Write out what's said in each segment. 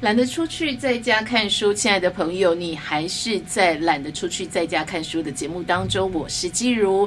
懒得出去在家看书，亲爱的朋友，你还是在懒得出去在家看书的节目当中。我是季如，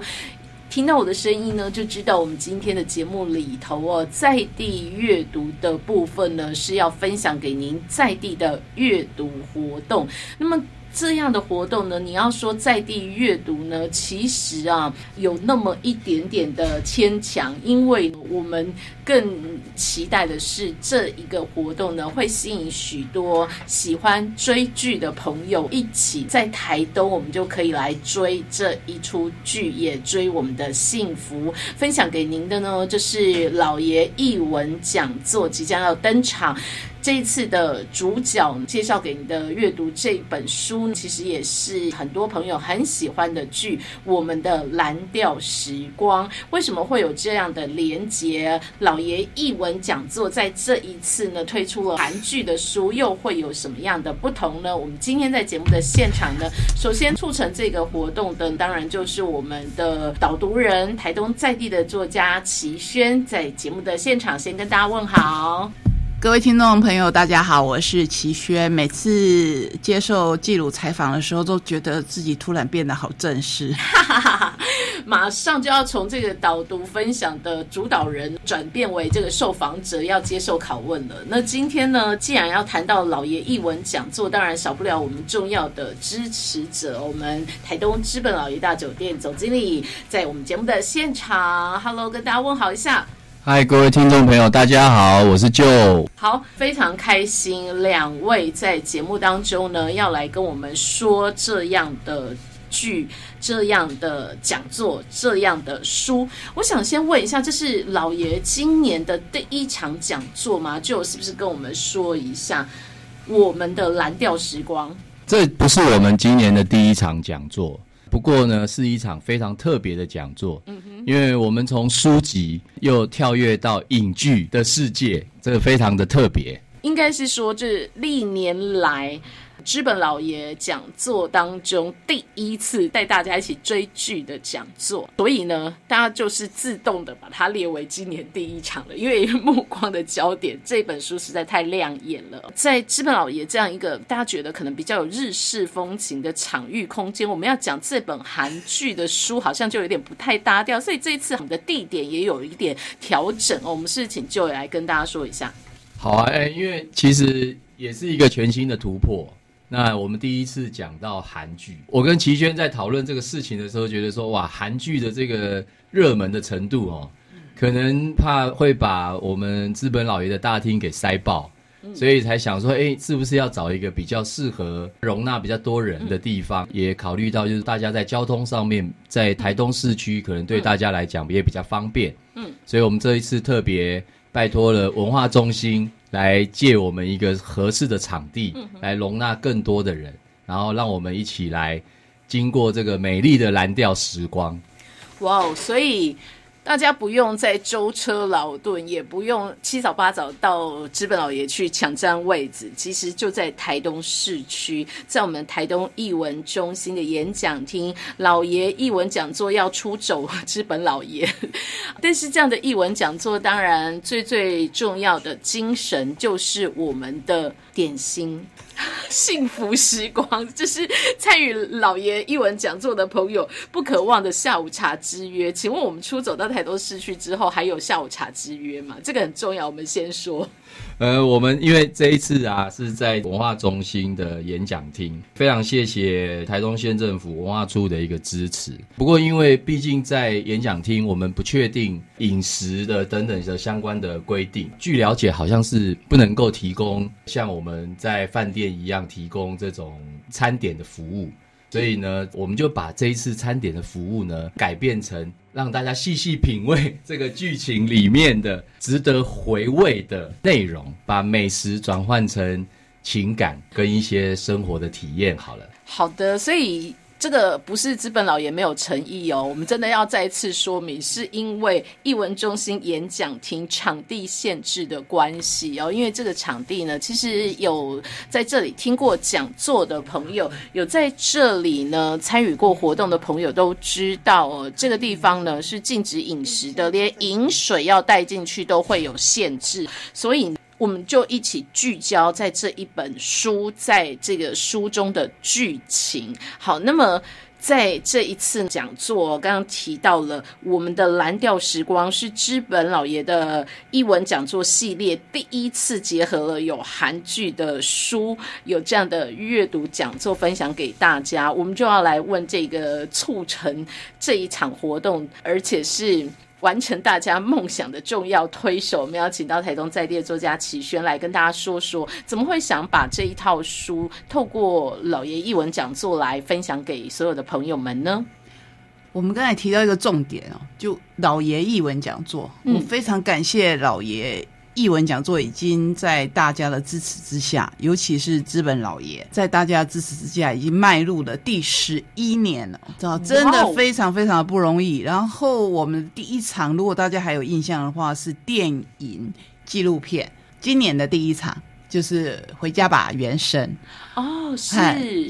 听到我的声音呢，就知道我们今天的节目里头哦，在地阅读的部分呢，是要分享给您在地的阅读活动。那么。这样的活动呢，你要说在地阅读呢，其实啊有那么一点点的牵强，因为我们更期待的是这一个活动呢，会吸引许多喜欢追剧的朋友一起在台东，我们就可以来追这一出剧，也追我们的幸福。分享给您的呢，就是老爷译文讲座即将要登场。这一次的主角介绍给你的阅读这本书，其实也是很多朋友很喜欢的剧《我们的蓝调时光》。为什么会有这样的连结？老爷译文讲座在这一次呢推出了韩剧的书，又会有什么样的不同呢？我们今天在节目的现场呢，首先促成这个活动的，当然就是我们的导读人台东在地的作家齐轩，在节目的现场先跟大家问好。各位听众朋友，大家好，我是齐轩。每次接受记录采访的时候，都觉得自己突然变得好正式。马上就要从这个导读分享的主导人转变为这个受访者，要接受拷问了。那今天呢，既然要谈到老爷译文讲座，当然少不了我们重要的支持者，我们台东资本老爷大酒店总经理在我们节目的现场。Hello，跟大家问好一下。嗨，各位听众朋友，大家好，我是 Joe。好，非常开心，两位在节目当中呢，要来跟我们说这样的剧、这样的讲座、这样的书。我想先问一下，这是老爷今年的第一场讲座吗？Joe 是不是跟我们说一下我们的蓝调时光？这不是我们今年的第一场讲座。不过呢，是一场非常特别的讲座，嗯哼，因为我们从书籍又跳跃到影剧的世界，这个非常的特别。应该是说，这历年来。资本老爷讲座当中第一次带大家一起追剧的讲座，所以呢，大家就是自动的把它列为今年第一场了。因为目光的焦点，这本书实在太亮眼了。在资本老爷这样一个大家觉得可能比较有日式风情的场域空间，我们要讲这本韩剧的书，好像就有点不太搭调。所以这一次我们的地点也有一点调整哦。我们是请就来跟大家说一下。好啊，哎，因为其实也是一个全新的突破。那我们第一次讲到韩剧，我跟齐轩在讨论这个事情的时候，觉得说哇，韩剧的这个热门的程度哦，可能怕会把我们资本老爷的大厅给塞爆，所以才想说，哎，是不是要找一个比较适合容纳比较多人的地方？也考虑到就是大家在交通上面，在台东市区可能对大家来讲也比较方便，嗯，所以我们这一次特别拜托了文化中心。来借我们一个合适的场地，来容纳更多的人，然后让我们一起来经过这个美丽的蓝调时光。哇哦！所以。大家不用再舟车劳顿，也不用七早八早到资本老爷去抢占位置。其实就在台东市区，在我们台东艺文中心的演讲厅，老爷艺文讲座要出走资本老爷。但是这样的艺文讲座，当然最最重要的精神就是我们的点心。幸福时光，这是参与老爷一文讲座的朋友不可忘的下午茶之约。请问我们出走到台东市区之后，还有下午茶之约吗？这个很重要，我们先说。呃，我们因为这一次啊是在文化中心的演讲厅，非常谢谢台东县政府文化处的一个支持。不过因为毕竟在演讲厅，我们不确定饮食的等等的相关的规定。据了解，好像是不能够提供像我们在饭店一样提供这种餐点的服务。所以呢，我们就把这一次餐点的服务呢改变成让大家细细品味这个剧情里面的值得回味的内容，把美食转换成情感跟一些生活的体验。好了，好的，所以。这个不是资本老爷没有诚意哦，我们真的要再次说明，是因为艺文中心演讲厅场地限制的关系哦。因为这个场地呢，其实有在这里听过讲座的朋友，有在这里呢参与过活动的朋友都知道哦，这个地方呢是禁止饮食的，连饮水要带进去都会有限制，所以。我们就一起聚焦在这一本书，在这个书中的剧情。好，那么。在这一次讲座，刚刚提到了我们的蓝调时光是知本老爷的译文讲座系列第一次结合了有韩剧的书，有这样的阅读讲座分享给大家。我们就要来问这个促成这一场活动，而且是。完成大家梦想的重要推手，我们要请到台东在地的作家齐轩来跟大家说说，怎么会想把这一套书透过老爷译文讲座来分享给所有的朋友们呢？我们刚才提到一个重点哦，就老爷译文讲座，我非常感谢老爷。译文讲座已经在大家的支持之下，尤其是资本老爷在大家支持之下，已经迈入了第十一年了，真的非常非常的不容易。然后我们第一场，如果大家还有印象的话，是电影纪录片，今年的第一场。就是回家吧，原声哦，是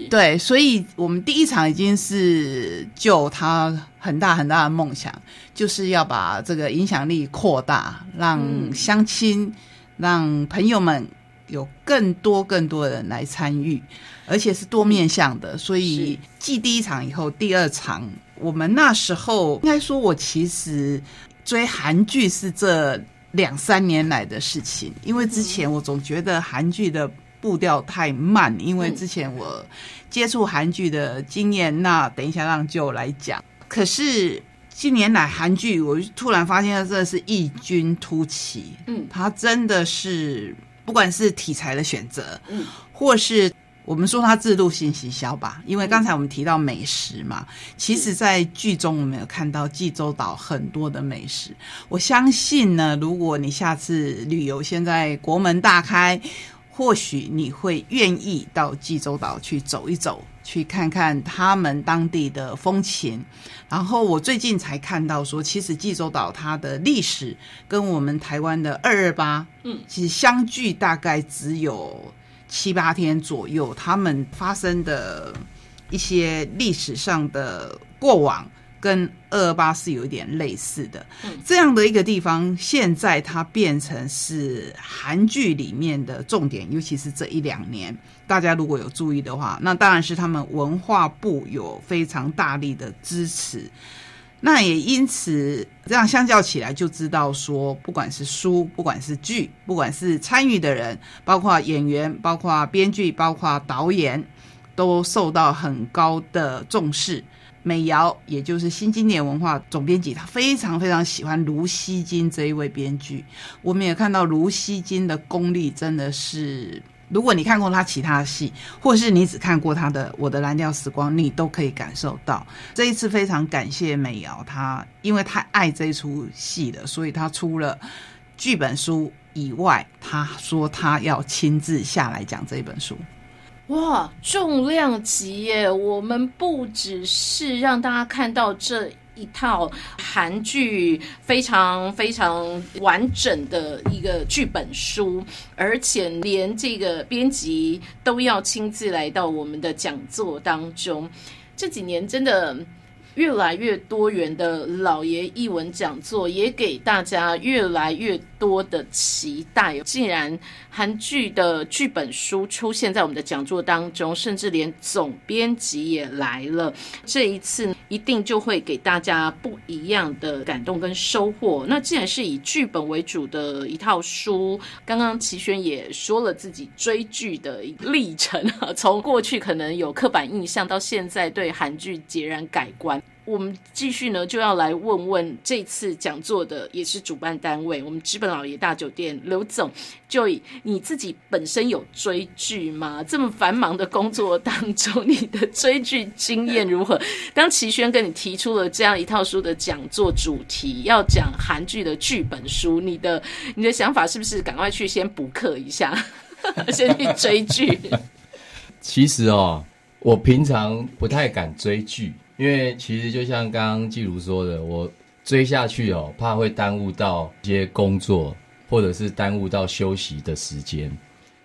对，所以我们第一场已经是就他很大很大的梦想，就是要把这个影响力扩大，让相亲，让朋友们有更多更多的人来参与，而且是多面向的。所以继第一场以后，第二场我们那时候应该说，我其实追韩剧是这。两三年来的事情，因为之前我总觉得韩剧的步调太慢，因为之前我接触韩剧的经验，那等一下让就来讲。可是近年来韩剧，我突然发现它真的是异军突起，嗯，它真的是不管是题材的选择，嗯，或是。我们说它制度性行销吧，因为刚才我们提到美食嘛，其实，在剧中我们有看到济州岛很多的美食。我相信呢，如果你下次旅游，现在国门大开，或许你会愿意到济州岛去走一走，去看看他们当地的风情。然后我最近才看到说，其实济州岛它的历史跟我们台湾的二二八，嗯，其实相距大概只有。七八天左右，他们发生的一些历史上的过往，跟二二八是有一点类似的。这样的一个地方，现在它变成是韩剧里面的重点，尤其是这一两年，大家如果有注意的话，那当然是他们文化部有非常大力的支持。那也因此，这样相较起来，就知道说，不管是书，不管是剧，不管是参与的人，包括演员，包括编剧，包括导演，都受到很高的重视。美瑶，也就是新经典文化总编辑，他非常非常喜欢卢锡金这一位编剧。我们也看到卢锡金的功力真的是。如果你看过他其他戏，或是你只看过他的《我的蓝调时光》，你都可以感受到。这一次非常感谢美瑶，她因为太爱这一出戏了，所以她出了剧本书以外，她说她要亲自下来讲这一本书。哇，重量级耶！我们不只是让大家看到这。一套韩剧非常非常完整的一个剧本书，而且连这个编辑都要亲自来到我们的讲座当中。这几年真的。越来越多元的老爷译文讲座，也给大家越来越多的期待。竟然韩剧的剧本书出现在我们的讲座当中，甚至连总编辑也来了。这一次一定就会给大家不一样的感动跟收获。那既然是以剧本为主的一套书，刚刚齐轩也说了自己追剧的历程啊，从过去可能有刻板印象，到现在对韩剧截然改观。我们继续呢，就要来问问这次讲座的也是主办单位，我们资本老爷大酒店刘总，就以你自己本身有追剧吗？这么繁忙的工作当中，你的追剧经验如何？当齐轩跟你提出了这样一套书的讲座主题，要讲韩剧的剧本书，你的你的想法是不是赶快去先补课一下，先去追剧？其实哦，我平常不太敢追剧。因为其实就像刚刚季如说的，我追下去哦，怕会耽误到一些工作，或者是耽误到休息的时间。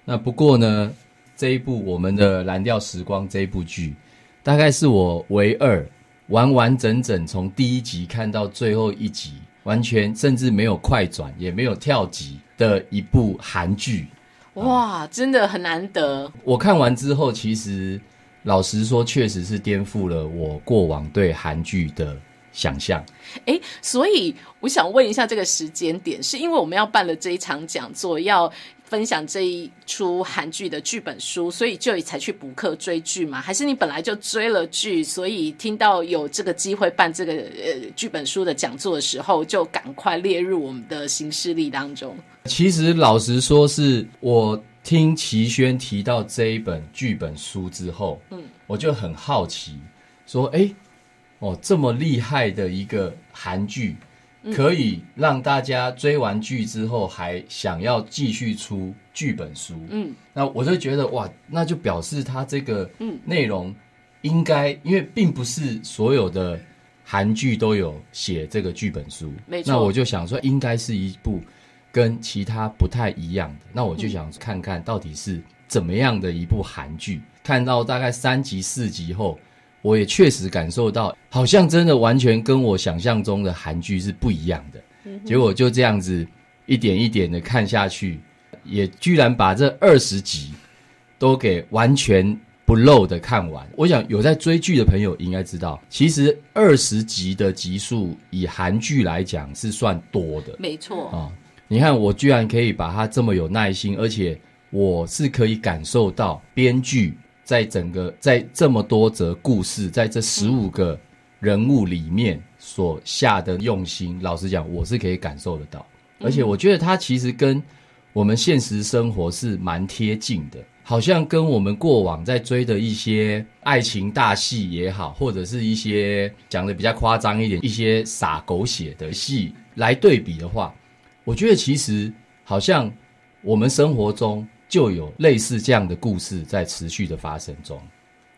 那不过呢，这一部我们的《蓝调时光》这一部剧，大概是我唯二完完整整从第一集看到最后一集，完全甚至没有快转，也没有跳级的一部韩剧。哇，真的很难得。我看完之后，其实老实说，确实是颠覆了我过往对韩剧的想象。哎，所以我想问一下，这个时间点是因为我们要办了这一场讲座，要分享这一出韩剧的剧本书，所以就才去补课追剧吗？还是你本来就追了剧，所以听到有这个机会办这个呃剧本书的讲座的时候，就赶快列入我们的行事历当中？其实老实说，是我听齐轩提到这一本剧本书之后，嗯，我就很好奇，说，哎，哦，这么厉害的一个韩剧，可以让大家追完剧之后还想要继续出剧本书，嗯，那我就觉得哇，那就表示它这个内容应该，因为并不是所有的韩剧都有写这个剧本书，没错，那我就想说，应该是一部。跟其他不太一样的，那我就想看看到底是怎么样的一部韩剧。看到大概三集四集后，我也确实感受到，好像真的完全跟我想象中的韩剧是不一样的。结果就这样子一点一点的看下去，也居然把这二十集都给完全不漏的看完。我想有在追剧的朋友应该知道，其实二十集的集数以韩剧来讲是算多的，没错啊。你看，我居然可以把它这么有耐心，而且我是可以感受到编剧在整个在这么多则故事，在这十五个人物里面所下的用心。老实讲，我是可以感受得到，而且我觉得它其实跟我们现实生活是蛮贴近的，好像跟我们过往在追的一些爱情大戏也好，或者是一些讲的比较夸张一点、一些洒狗血的戏来对比的话。我觉得其实好像我们生活中就有类似这样的故事在持续的发生中，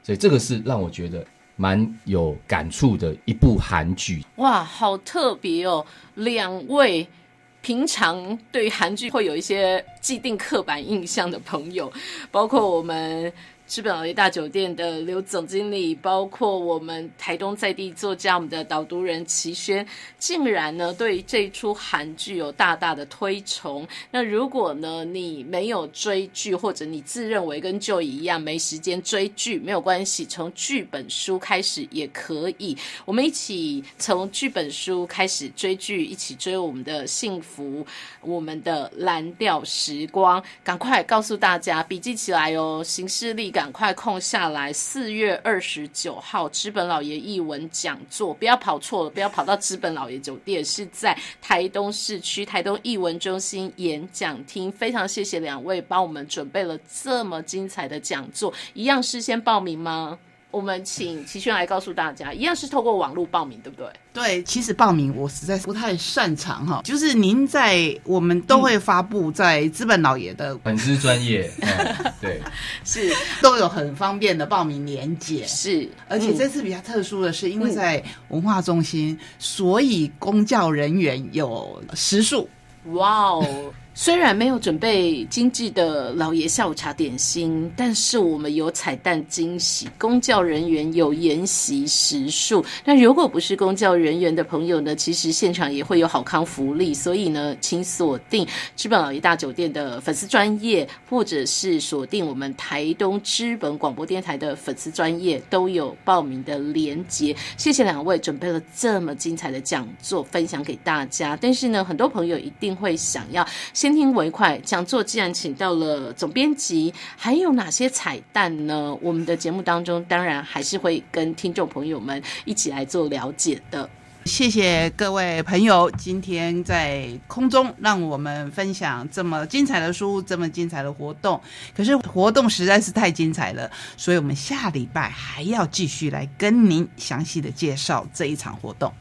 所以这个是让我觉得蛮有感触的一部韩剧。哇，好特别哦！两位平常对韩剧会有一些既定刻板印象的朋友，包括我们。资本老爷大酒店的刘总经理，包括我们台东在地作家，我们的导读人齐轩，竟然呢对这一出韩剧有大大的推崇。那如果呢你没有追剧，或者你自认为跟就一样没时间追剧，没有关系，从剧本书开始也可以。我们一起从剧本书开始追剧，一起追我们的幸福，我们的蓝调时光。赶快告诉大家，笔记起来哦，行事历。赶快空下来！四月二十九号，资本老爷译文讲座，不要跑错了，不要跑到资本老爷酒店，是在台东市区台东译文中心演讲厅。非常谢谢两位帮我们准备了这么精彩的讲座，一样事先报名吗？我们请齐轩来告诉大家，一样是透过网络报名，对不对？对，其实报名我实在是不太擅长哈。就是您在我们都会发布在资本老爷的粉丝专业，对，是都有很方便的报名连接。是，而且这次比较特殊的是，因为在文化中心，所以公教人员有时数。哇哦！虽然没有准备精致的老爷下午茶点心，但是我们有彩蛋惊喜，公教人员有研习食数。那如果不是公教人员的朋友呢？其实现场也会有好康福利，所以呢，请锁定资本老爷大酒店的粉丝专业，或者是锁定我们台东资本广播电台的粉丝专业，都有报名的连结。谢谢两位准备了这么精彩的讲座分享给大家。但是呢，很多朋友一定会想要。先听为快，讲座既然请到了总编辑，还有哪些彩蛋呢？我们的节目当中，当然还是会跟听众朋友们一起来做了解的。谢谢各位朋友，今天在空中让我们分享这么精彩的书，这么精彩的活动。可是活动实在是太精彩了，所以我们下礼拜还要继续来跟您详细的介绍这一场活动。